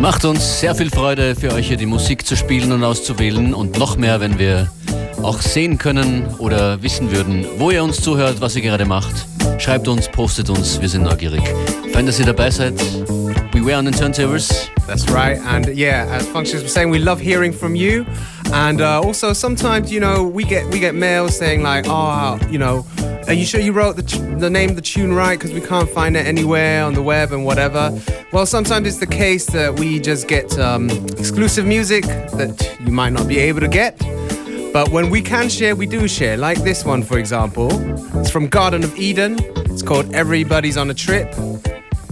Macht uns sehr viel Freude, für euch hier die Musik zu spielen und auszuwählen und noch mehr, wenn wir auch sehen können oder wissen würden, wo ihr uns zuhört, was ihr gerade macht. Schreibt uns, postet uns, wir sind neugierig. Fein, dass ihr dabei seid. Beware on the turntables. That's right. And yeah, as Functions was saying, we love hearing from you. And uh, also sometimes, you know, we get we get mails saying like, oh, you know, are you sure you wrote the, the name of the tune right? Because we can't find it anywhere on the web and whatever. Well, sometimes it's the case that we just get um, exclusive music that you might not be able to get. But when we can share, we do share. Like this one, for example. It's from Garden of Eden. It's called Everybody's on a Trip.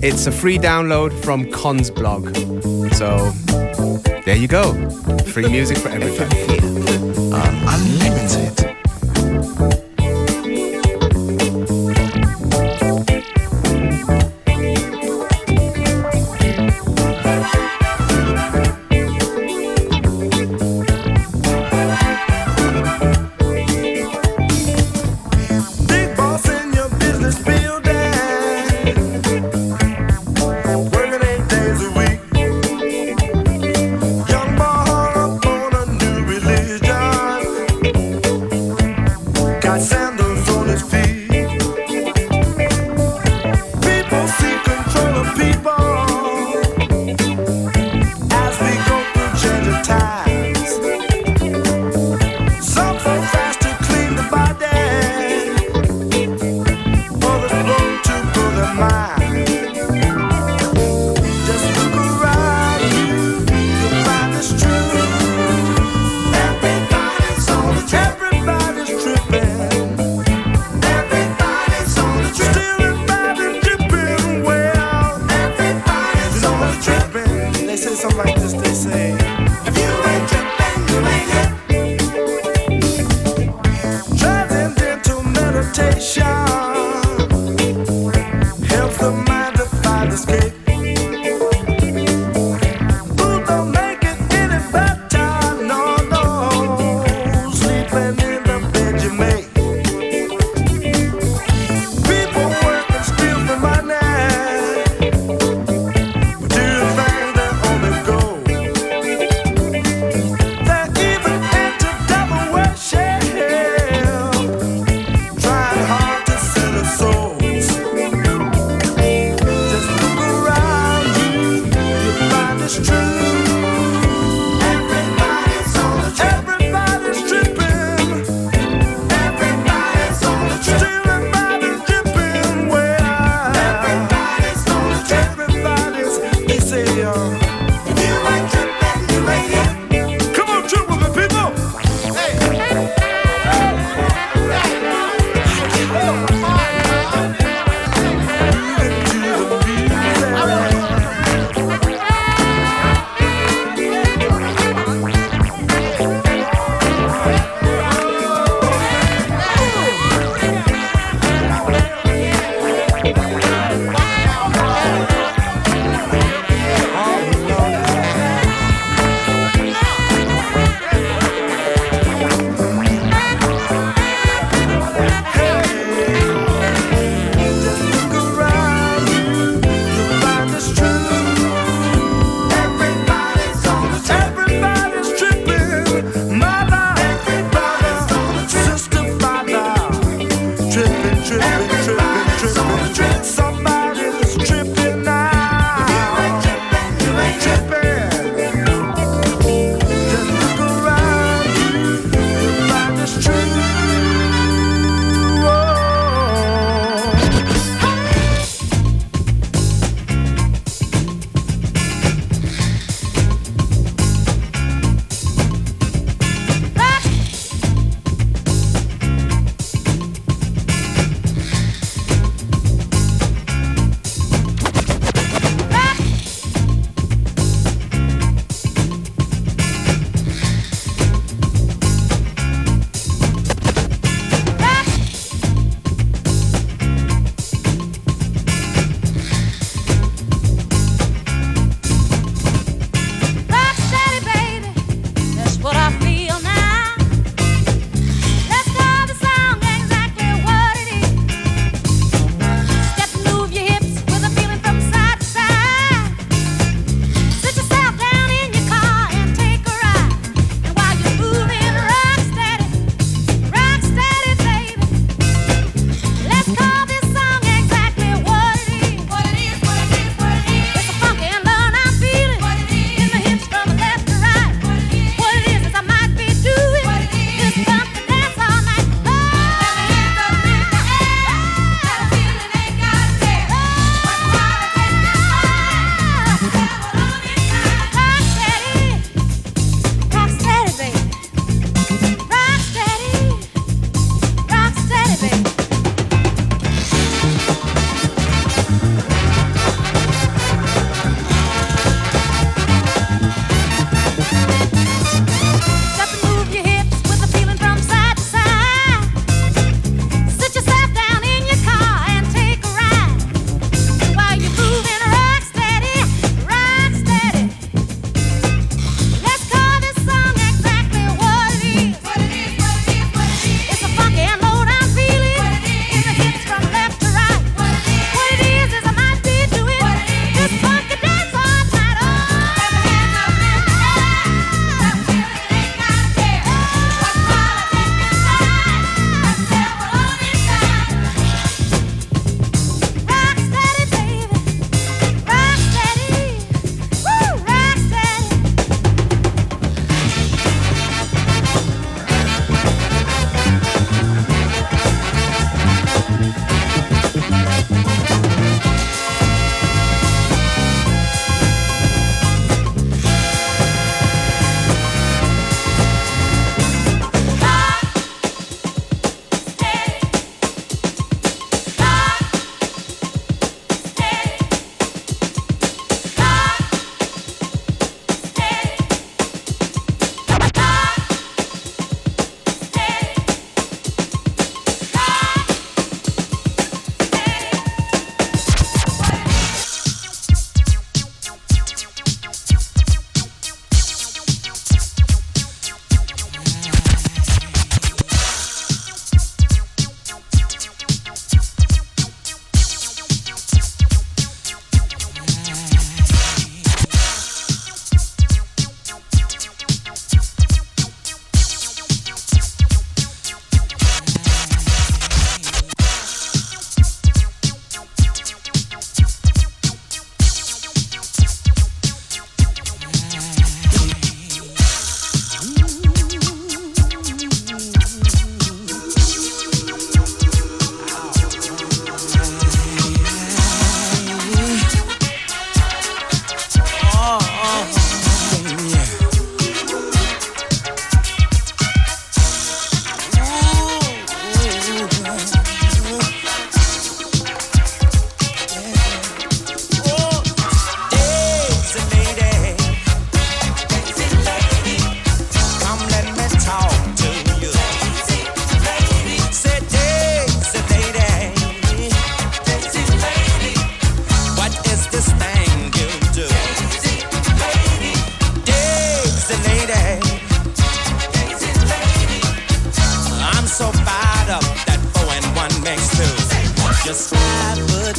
It's a free download from Con's blog. So there you go. Free music for everybody. time.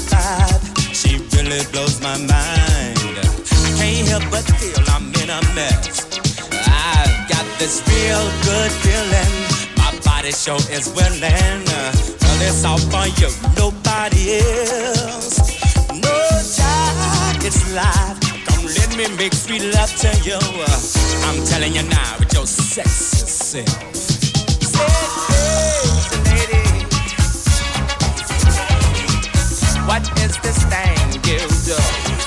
type. She really blows my mind. I can't help but feel I'm in a mess. I've got this real good feeling. My body show is willing. Well, it's all for you, nobody else. No child, it's life. Come let me make sweet love to you. I'm telling you now, with your sexy self. Sexy. Is this thing you do?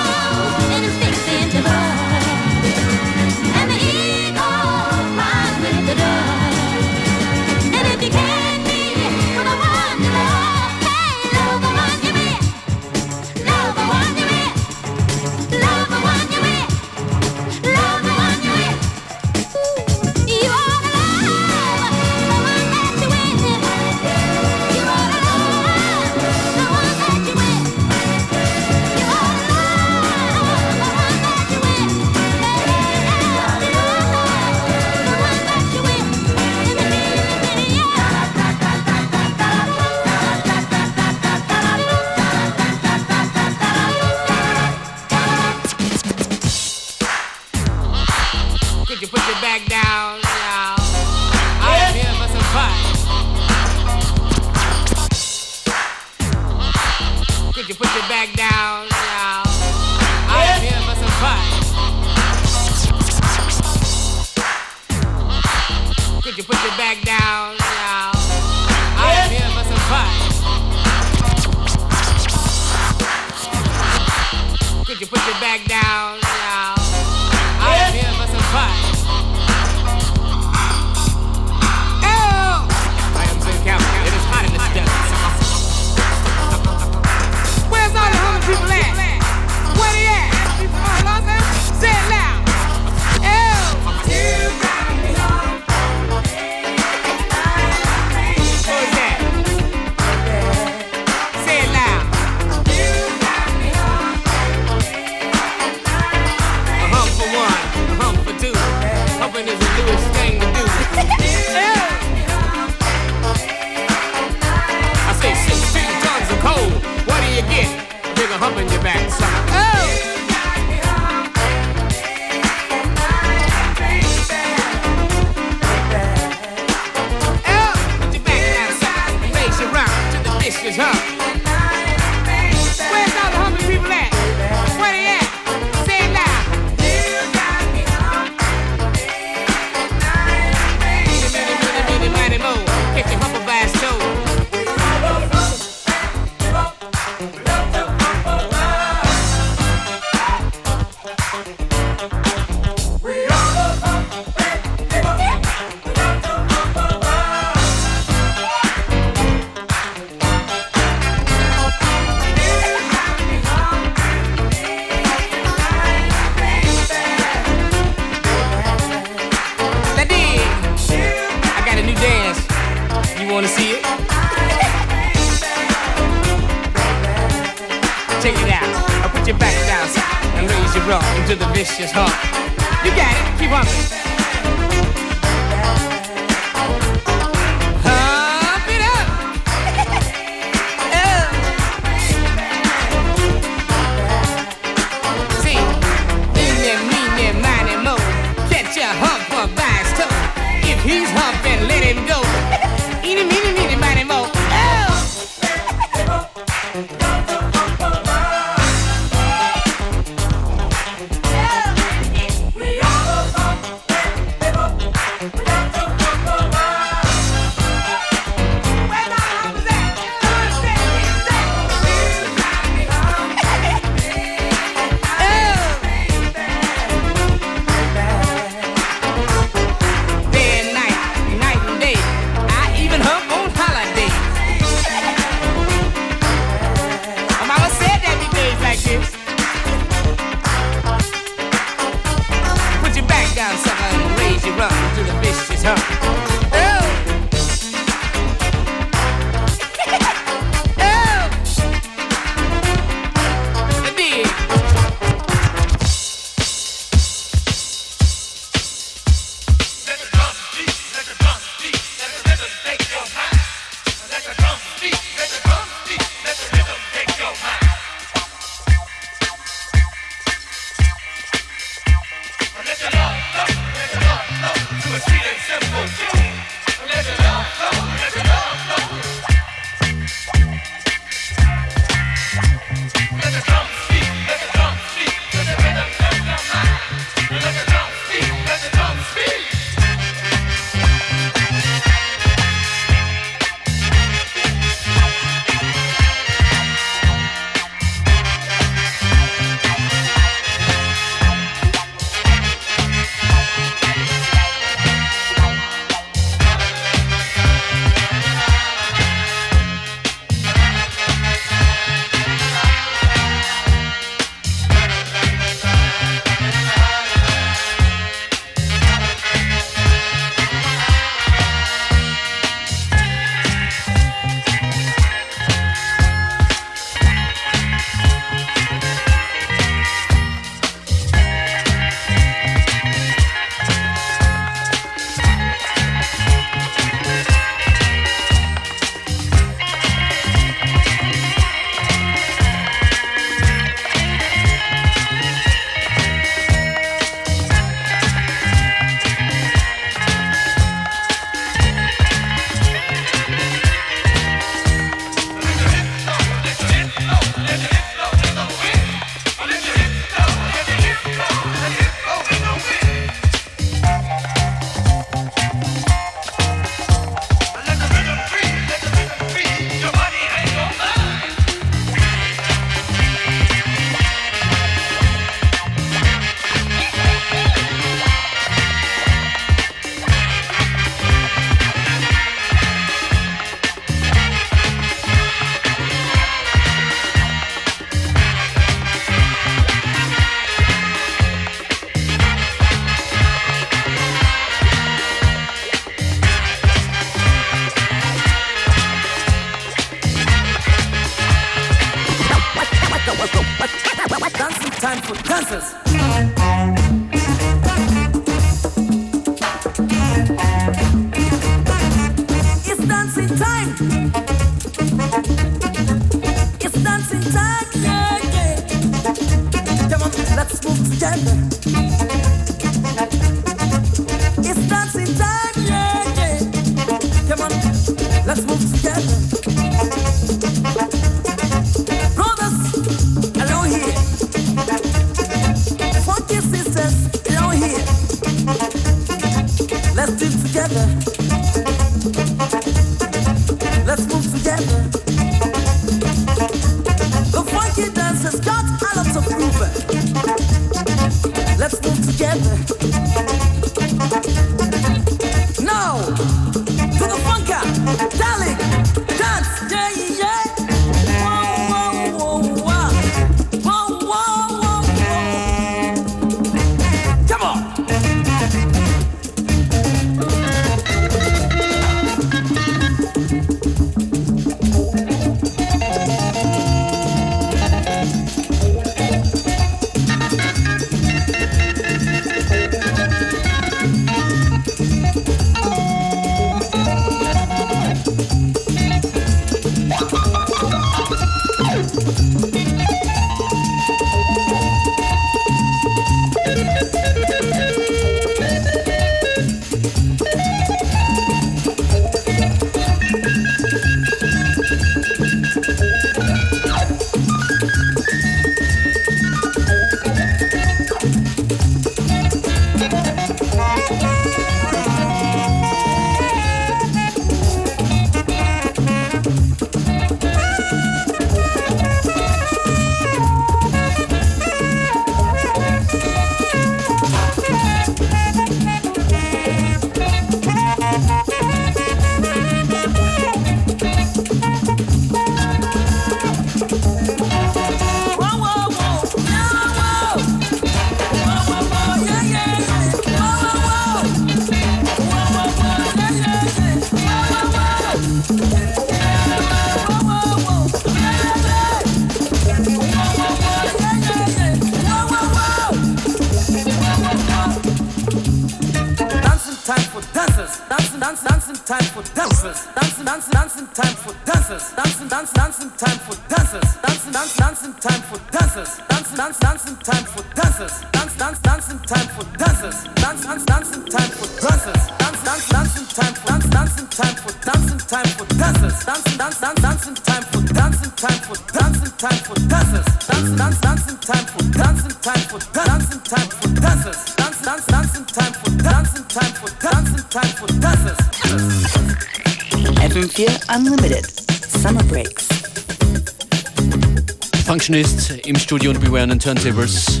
Session ist im Studio und Beware on Turntables.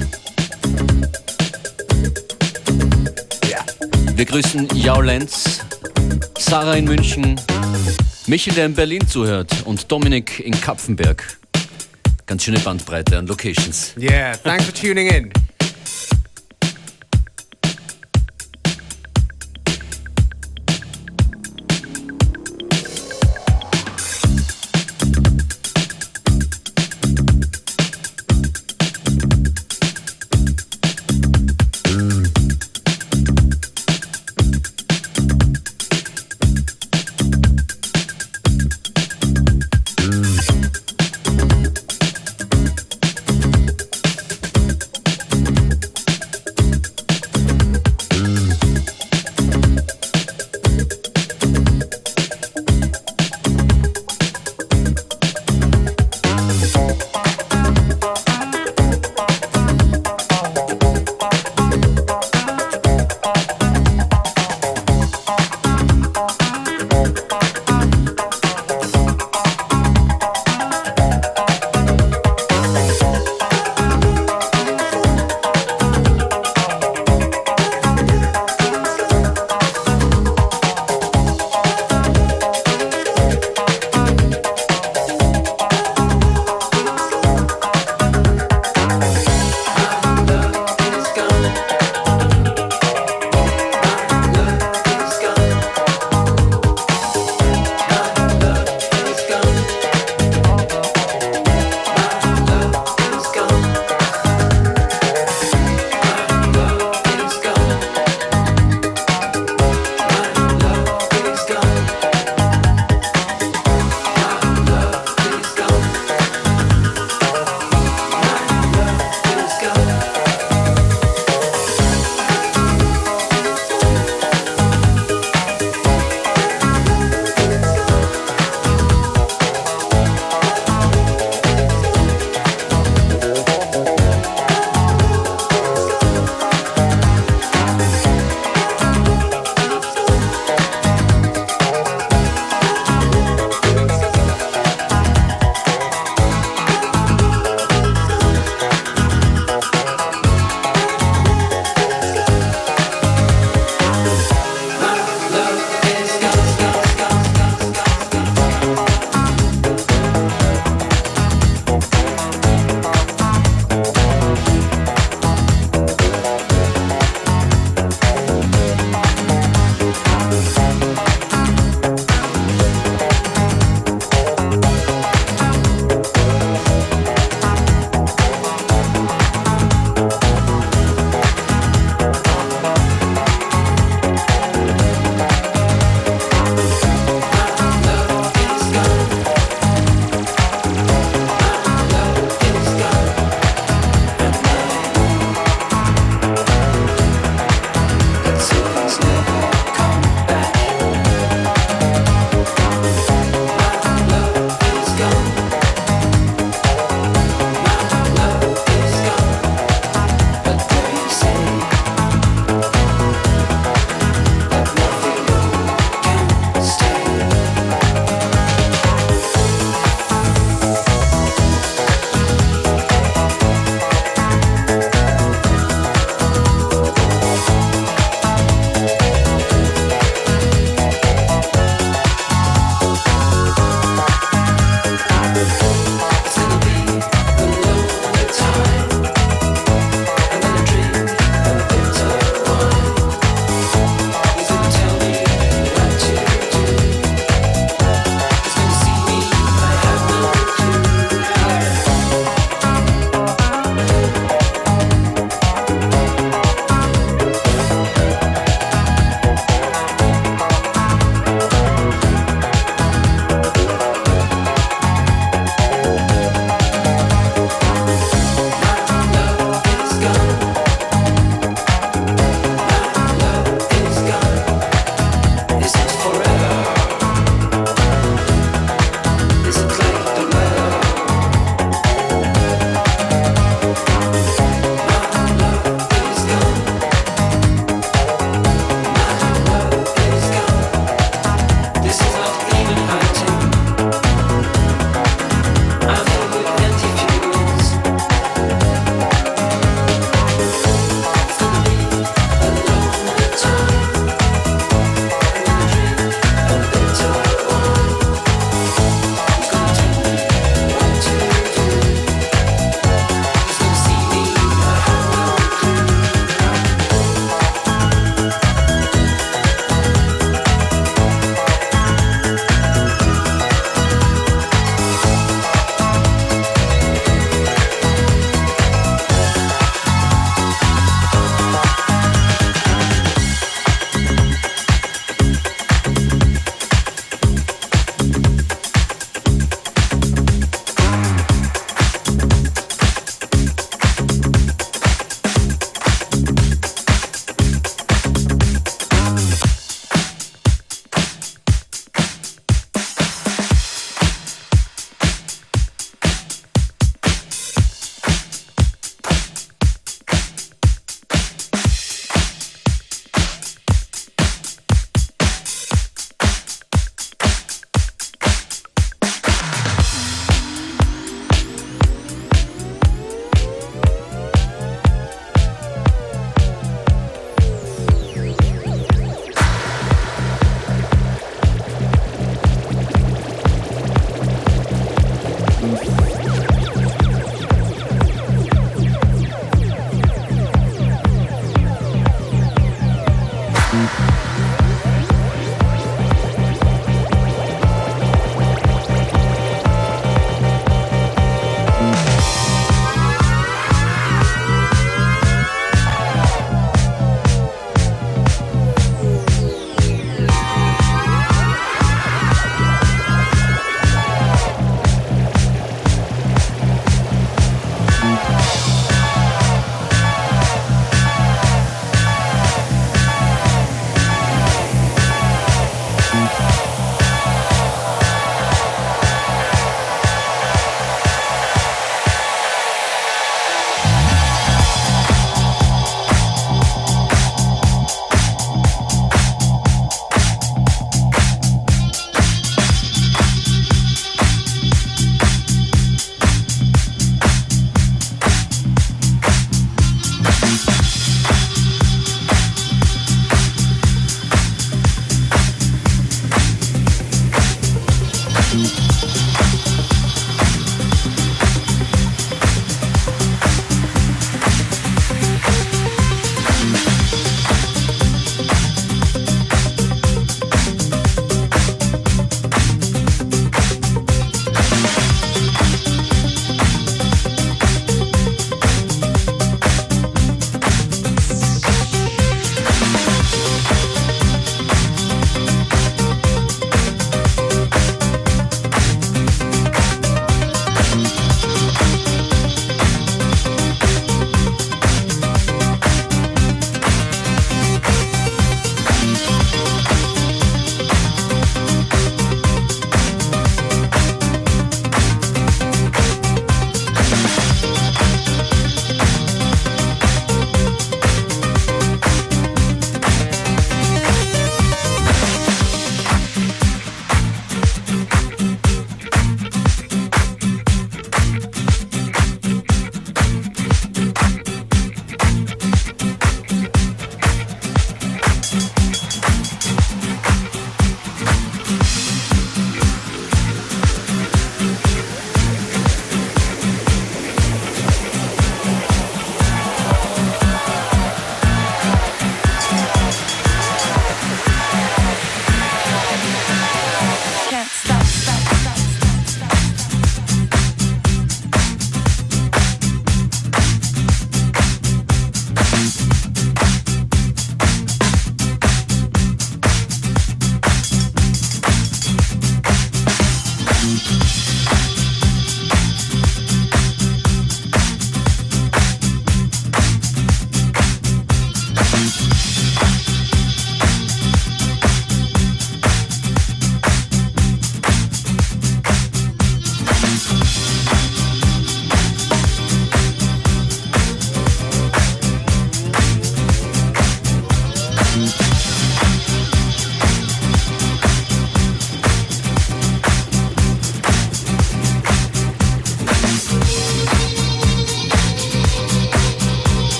Wir grüßen Jao Lenz, Sarah in München, Michel, der in Berlin zuhört und Dominik in Kapfenberg. Ganz schöne Bandbreite an Locations. Yeah, thanks for tuning in.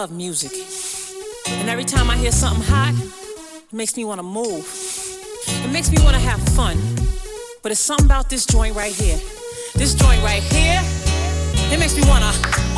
love music. And every time I hear something hot, it makes me want to move. It makes me want to have fun. But it's something about this joint right here. This joint right here, it makes me want to.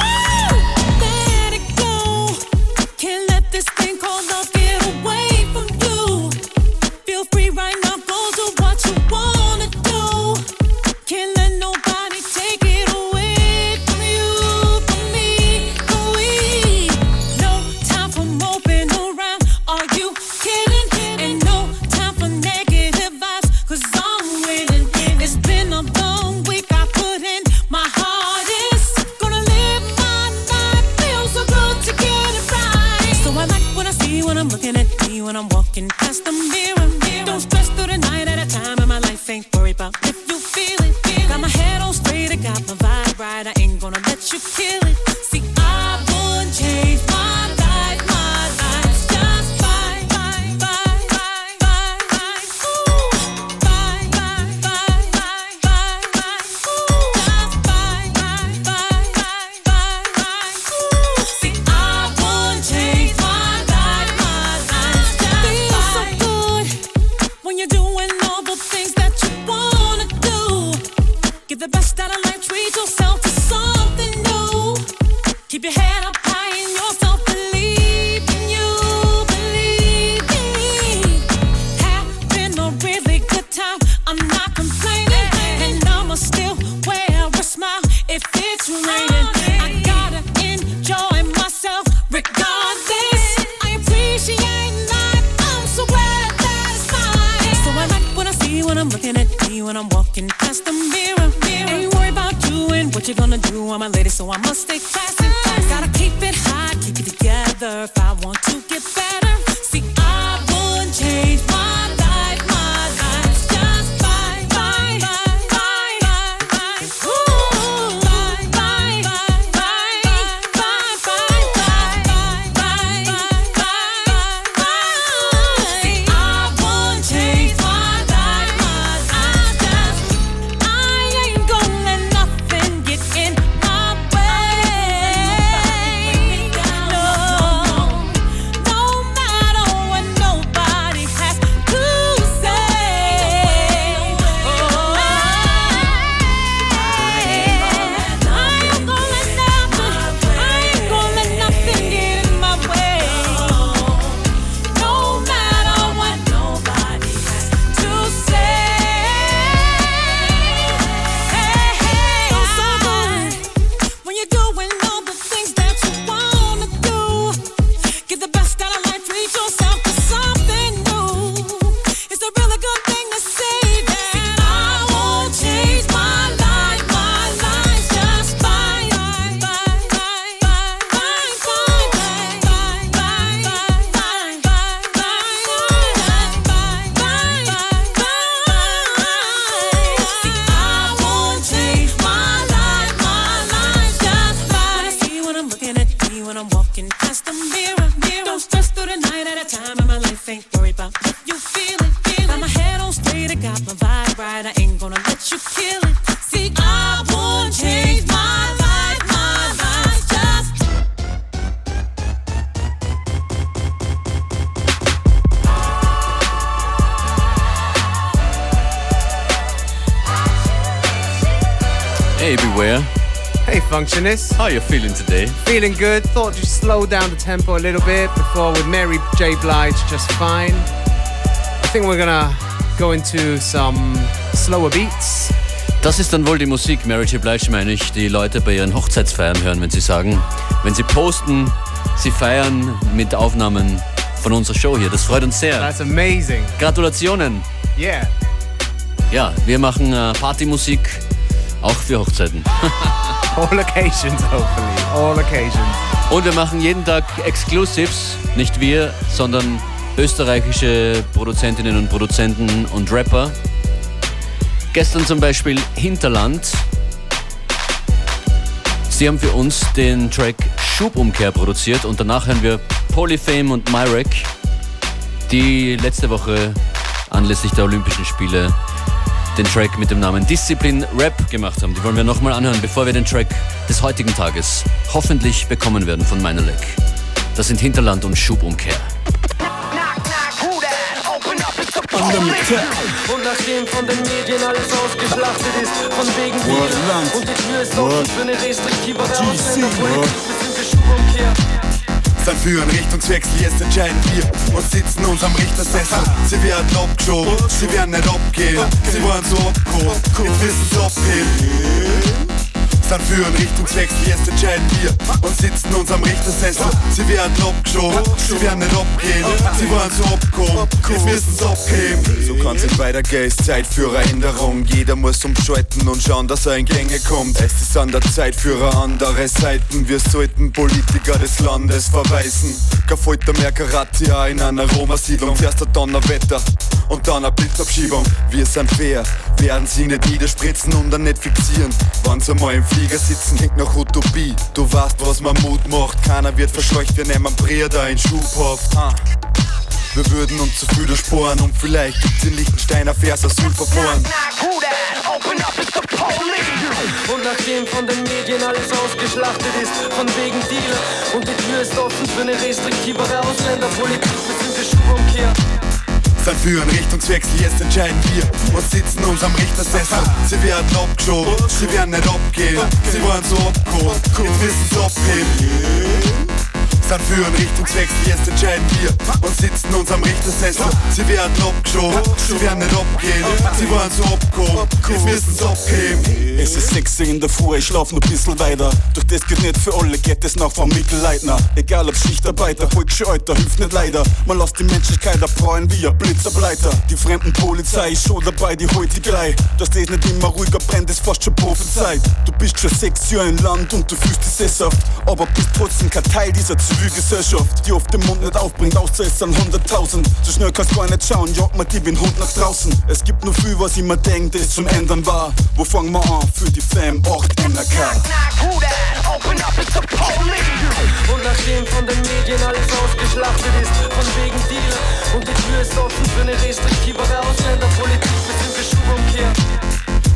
Functionist. How are you feeling today? Feeling good. Thought you'd slow down the tempo a little bit before with Mary J. Blige just fine. I think we're gonna go into some slower beats. Das ist dann wohl die Musik, Mary J. Blige meine ich, die Leute bei ihren Hochzeitsfeiern hören, wenn sie sagen, wenn sie posten, sie feiern mit Aufnahmen von unserer Show hier. Das freut uns sehr. That's amazing. Gratulationen. Yeah. Ja, wir machen äh, Partymusik auch für Hochzeiten. All occasions, hopefully. All occasions. Und wir machen jeden Tag Exclusives. Nicht wir, sondern österreichische Produzentinnen und Produzenten und Rapper. Gestern zum Beispiel Hinterland. Sie haben für uns den Track Schubumkehr produziert und danach hören wir Polyfame und Myrek, die letzte Woche anlässlich der Olympischen Spiele den Track mit dem Namen Disziplin Rap gemacht haben. Die wollen wir nochmal anhören, bevor wir den Track des heutigen Tages hoffentlich bekommen werden von Meinerleck. Das sind Hinterland und Schubumkehr. Und nachdem von den Medien alles ausgeschlachtet ist, von wegen Deal und die Tür ist offen für eine bzw. Schubumkehr. Sein für einen Richtungswechsel, jetzt entscheiden wir und sitzen uns am Richtersessel. Sie werden abgeschoben, sie werden nicht abgehen, sie waren so abgehoben, jetzt wissen sie abheben. Sein für einen Richtungswechsel, jetzt entscheiden wir und sitzen uns am Richtersessel. Sie werden abgeschoben, sie werden nicht abgehen, sie waren so abgehoben, jetzt wissen sie abheben. So kann's nicht weitergehen, ist Zeit für Änderung. Jeder muss umschalten und schauen, dass er in Gänge kommt. Es ist an der Zeit für andere Seiten. Wir sollten Politiker des Landes verweisen. Kein Folter mehr Karatia in einer Roma-Siedlung. Zuerst ein Donnerwetter und dann eine Blitzabschiebung. Wir sind fair, werden sie nicht niederspritzen und dann nicht fixieren. Wann sie mal im Flieger sitzen, klingt nach Utopie. Du weißt, was man Mut macht. Keiner wird verscheucht, wir nehmen Breder in Schubhaft. Ah. Wir würden uns zu viel ersparen und vielleicht gibt's in Liechtensteiner Vers Asylverfahren. Und nachdem von den Medien alles ausgeschlachtet ist, von wegen Deal und die Tür ist offen für eine restriktivere Ausländerpolitik bzw. Schubumkehr. Sein für einen Richtungswechsel, jetzt entscheiden wir und sitzen uns am Richtersessel. Sie werden abgeschoben, sie werden nicht abgehen, sie waren so abgehoben, jetzt wissen sie abheben. Für einen Richtungswechsel, jetzt entscheiden wir und sitzen uns am Richtersessel. Sie werden abgeschoben, sie werden nicht abgehen, sie waren so abgehoben, jetzt wissen sie abheben. Es ist 6 in der Früh, ich lauf noch bisschen weiter. Doch das geht nicht für alle, geht es noch vom Mittelleitner. Egal ob Schichtarbeiter, Volksche hilft nicht leider. Man lässt die Menschlichkeit abbräuen wie ein Blitzableiter. Die fremden Polizei ist schon dabei, die holt die gleich. Dass das nicht immer ruhiger brennt, ist fast schon prophezeit. Du bist schon sechs Jahre im Land und du fühlst dich sesshaft. Aber bist trotzdem kein Teil dieser Zivilgesellschaft, die oft den Mund nicht aufbringt, außer es sind 100.000. So schnell kannst gar nicht schauen, jagt man die wie ein Hund nach draußen. Es gibt nur viel, was ich mir denk, das zum Ändern war. Wo fangen wir an? Für die Fam 8 NRK. Und nachdem von den Medien alles ausgeschlachtet ist, von wegen Deal und die Tür ist offen für eine restriktivere Ausländerpolitik bzw. Schubumkehr.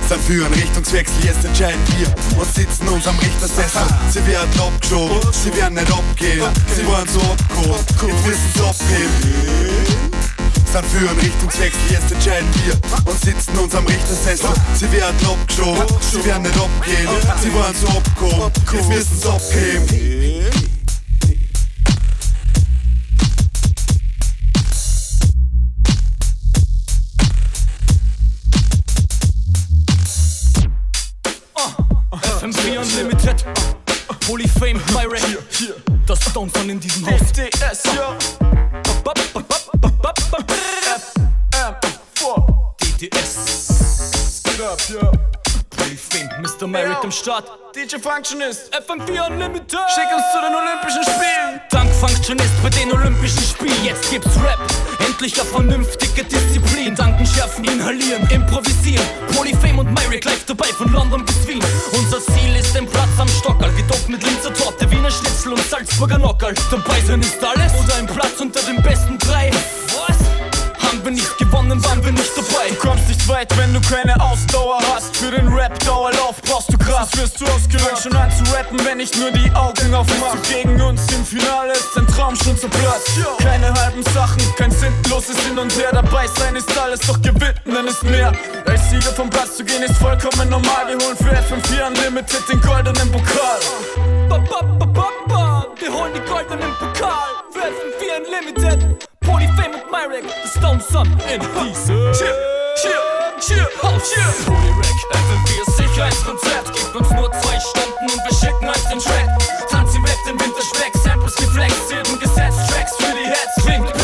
Sein für einen Richtungswechsel, jetzt entscheiden wir und sitzen uns am Richtersessel. Sie werden abgeschoben, sie werden nicht abgehen, sie waren so abgehoben, jetzt wissen sie abheben. Sein für einen Richtungswechsel, jetzt entscheiden wir und sitzen uns am Richtersessel. Sie werden abgeschoben, sie werden nicht abgehen, sie waren so abgehoben, jetzt wissen sie abheben. FM4 Unlimited, Polyfame, Myrick, das Downfall in diesem Haus. SDS, ja. DTS, Get up, ja. Polyfame, Mr. Myrick am Start. DJ Functionist. FM4 Unlimited, Schick uns zu den Olympischen Spielen. Dank Functionist bei den Olympischen Spielen. Jetzt gibt's Rap, endlich eine vernünftige Disziplin. Gedanken schärfen, inhalieren, improvisieren. Polyfame und Myrick live dabei von London bis Wien. Unser Ziel ist ein Platz am Stockerl, gedoppt mit Linzer Torte, Wiener Schnitzel und Salzburger Nockerl. Dabei sein ist alles oder ein Platz unter den besten drei. Wir nicht gewonnen, waren wir nicht dabei. Du kommst nicht weit, wenn du keine Ausdauer hast. Für den Rap Dauerlauf brauchst du Gras. Wirst du ausgelöscht. Fang schon an zu rappen, wenn ich nur die Augen aufmach. Bist du gegen uns im Finale ist dein Traum schon zerplatzt. Keine halben Sachen, kein sinnloses Hin und Her. Dabei sein ist alles, doch gewinnen ist mehr. Als Sieger vom Platz zu gehen ist vollkommen normal. Wir holen für FM4 Unlimited den goldenen Pokal. Ba, ba, ba, ba, ba. Wir holen die goldenen Pokal für FM4 Unlimited. Polyfame und Myrick, the Stone Sun in diese. Cheer, cheer, cheer, cheer. Polyrack, FM4 Sicherheitskonzept. Gibt uns nur zwei Stunden und wir schicken euch den Track. Tanz im Web, den Winterspeck, Samples geflext, jeden Gesetz, Tracks für die Heads, klingt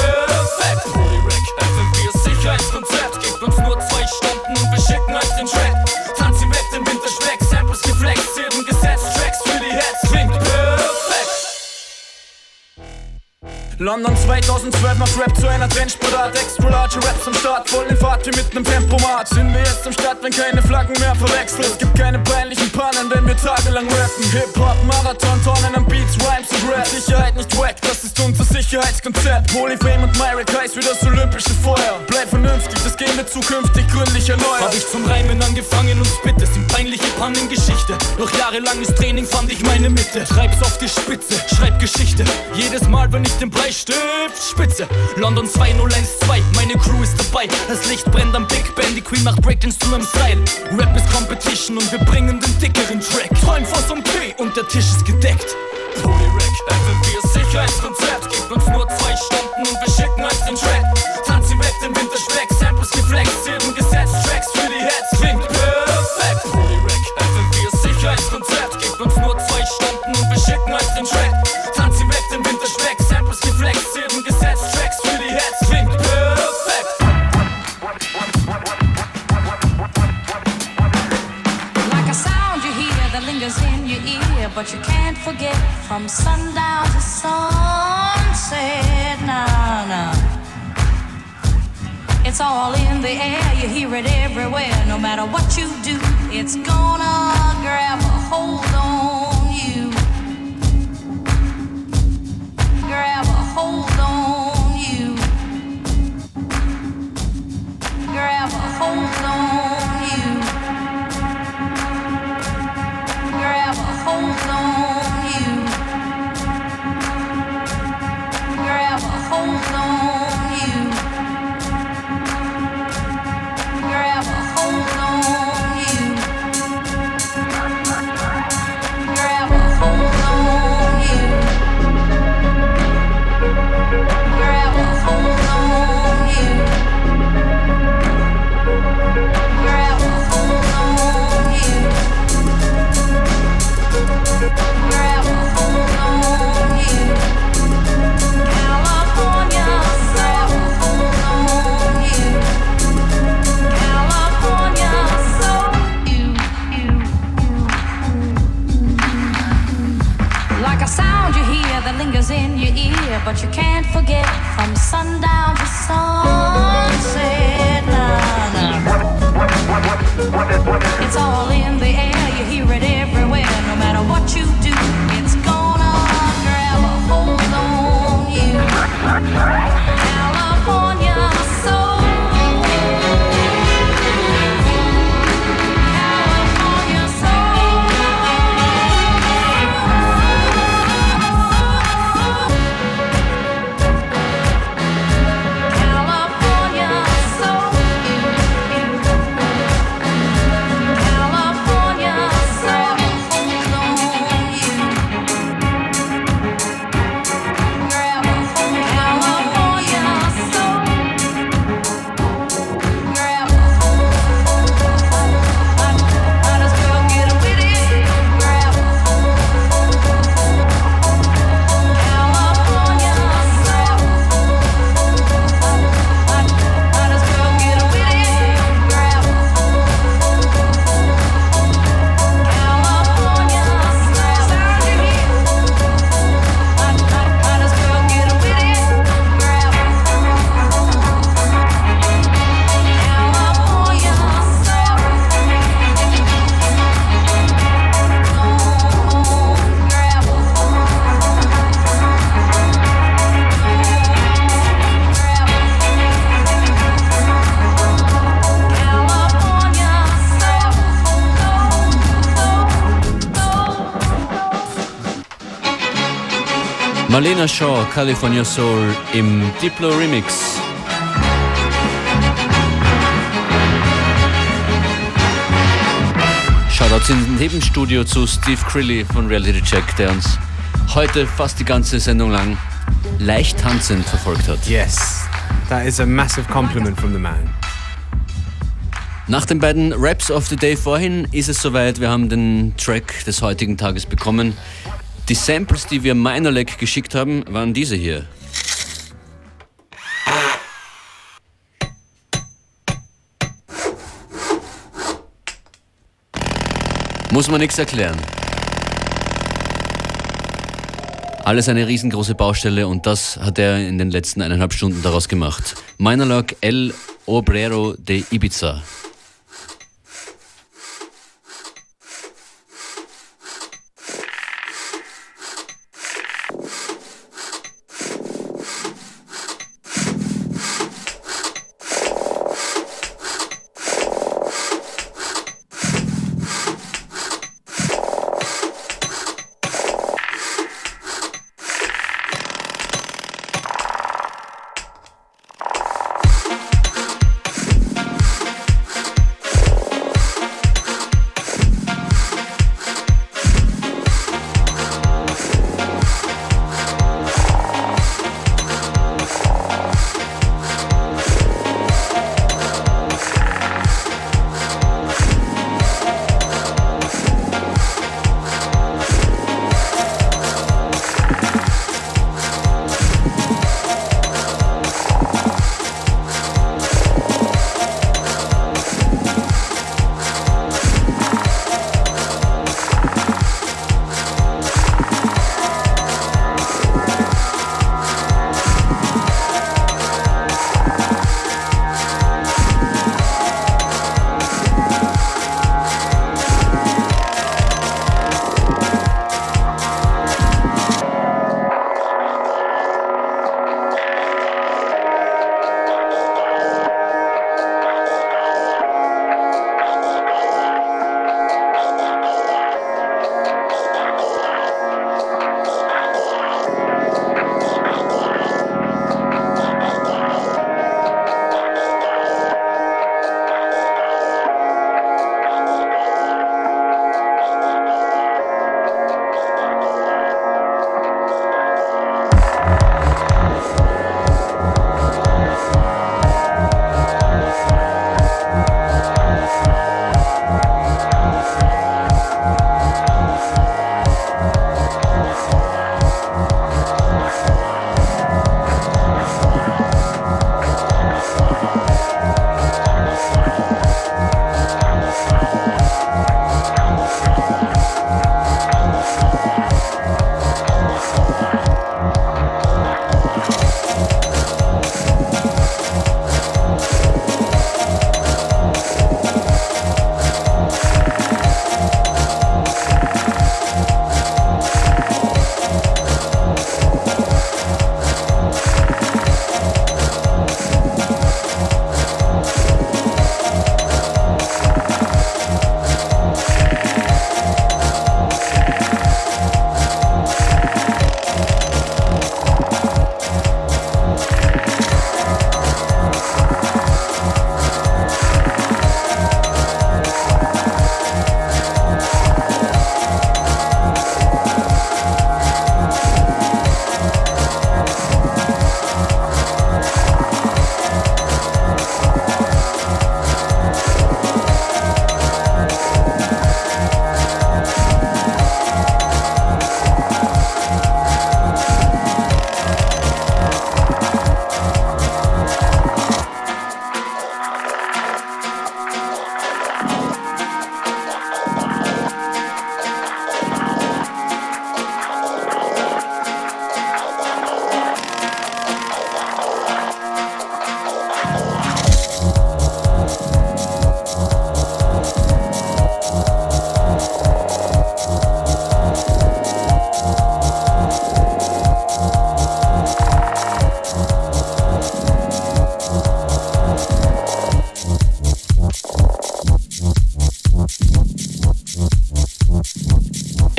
London 2012 macht Rap zu einer Trendsportart. Extra large Raps am Start, voll in Fahrt wie mit nem Tempomat. Sind wir jetzt am Start, wenn keine Flaggen mehr verwechseln. Es gibt keine peinlichen Pannen, wenn wir tagelang rappen. Hip-Hop, Marathon, Tonnen an Beats, Rhymes und Rap. Sicherheit nicht wack, das ist unser Sicherheitskonzept. Polyfame und Myrick heißt wie das olympische Feuer. Wir zukünftig gründlich erneuern. Hab ich zum Reimen angefangen und spitte, sind peinliche Pannengeschichte. Durch jahrelanges Training fand ich meine Mitte. Treib's auf die Spitze, schreib Geschichte. Jedes Mal, wenn ich den Bleistift spitze. London 2012, meine Crew ist dabei. Das Licht brennt am Big Ben, die Queen macht Breakdance zu einem Style. Rap ist Competition und wir bringen den dickeren Track. Träum vor so'm P und der Tisch ist gedeckt. Polyrack, FMV Sicherheitskonzept. Gebt uns nur zwei Stunden und wir schicken euch den Track. Geflext, Silben gesetzt, Tracks für die Heads, klingt perfekt. Polyrack, FMV Sicherheitskonzept. Gebt uns nur zwei Stunden und wir schicken euch den Track. Tanzen weg den Winterspeck, Samples geflext, gesetzt, Tracks für die Heads, klingt perfekt. Like a sound you hear that lingers in your ear, but you can't forget from sundown to sunset. Nah, nah. It's all in the air, you hear it everywhere. No matter what you do, it's gonna grab a hold on you. Grab a hold on you. Grab a hold on Marlena Shaw, California Soul im Diplo Remix. Shoutouts ins Nebenstudio zu Steve Crilly von Reality Check, der uns heute fast die ganze Sendung lang leicht tanzend verfolgt hat. Yes, that is a massive compliment from the man. Nach den beiden Raps of the Day vorhin ist es soweit, wir haben den Track des heutigen Tages bekommen. Die Samples, die wir Minorleg geschickt haben, waren diese hier. Muss man nichts erklären. Alles eine riesengroße Baustelle und das hat er in den letzten eineinhalb Stunden daraus gemacht. Minorlog El Obrero de Ibiza.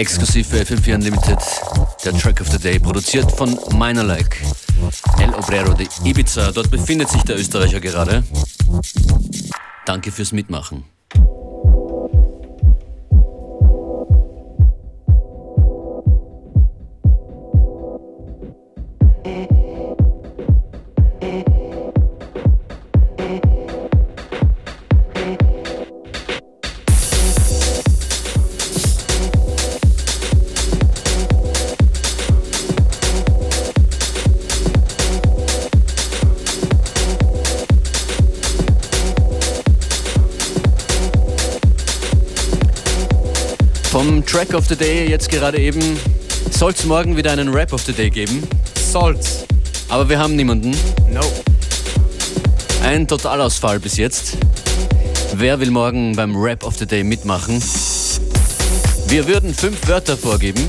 Exklusiv für FM4 Unlimited, der Track of the Day, produziert von Minerlike, El Obrero de Ibiza. Dort befindet sich der Österreicher gerade. Danke fürs Mitmachen. Track of the Day jetzt gerade eben soll es morgen wieder einen Rap of the Day geben. Soll's. Aber wir haben niemanden. Nope. Ein Totalausfall bis jetzt. Wer will morgen beim Rap of the Day mitmachen? Wir würden fünf Wörter vorgeben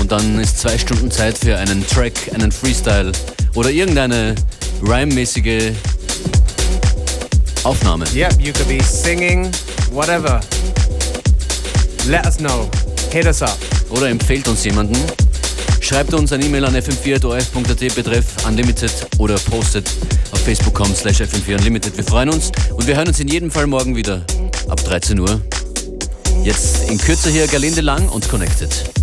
und dann ist zwei Stunden Zeit für einen Track, einen Freestyle oder irgendeine rhyme-mäßige Aufnahme. Yep, you could be singing, whatever. Let us know. Hit us up. Oder empfehlt uns jemanden. Schreibt uns eine E-Mail an fm4.orf.at betreff Unlimited oder postet auf facebook.com slash fm4unlimited. Wir freuen uns und wir hören uns in jedem Fall morgen wieder ab 13 Uhr. Jetzt in Kürze hier Galinde Lang und Connected.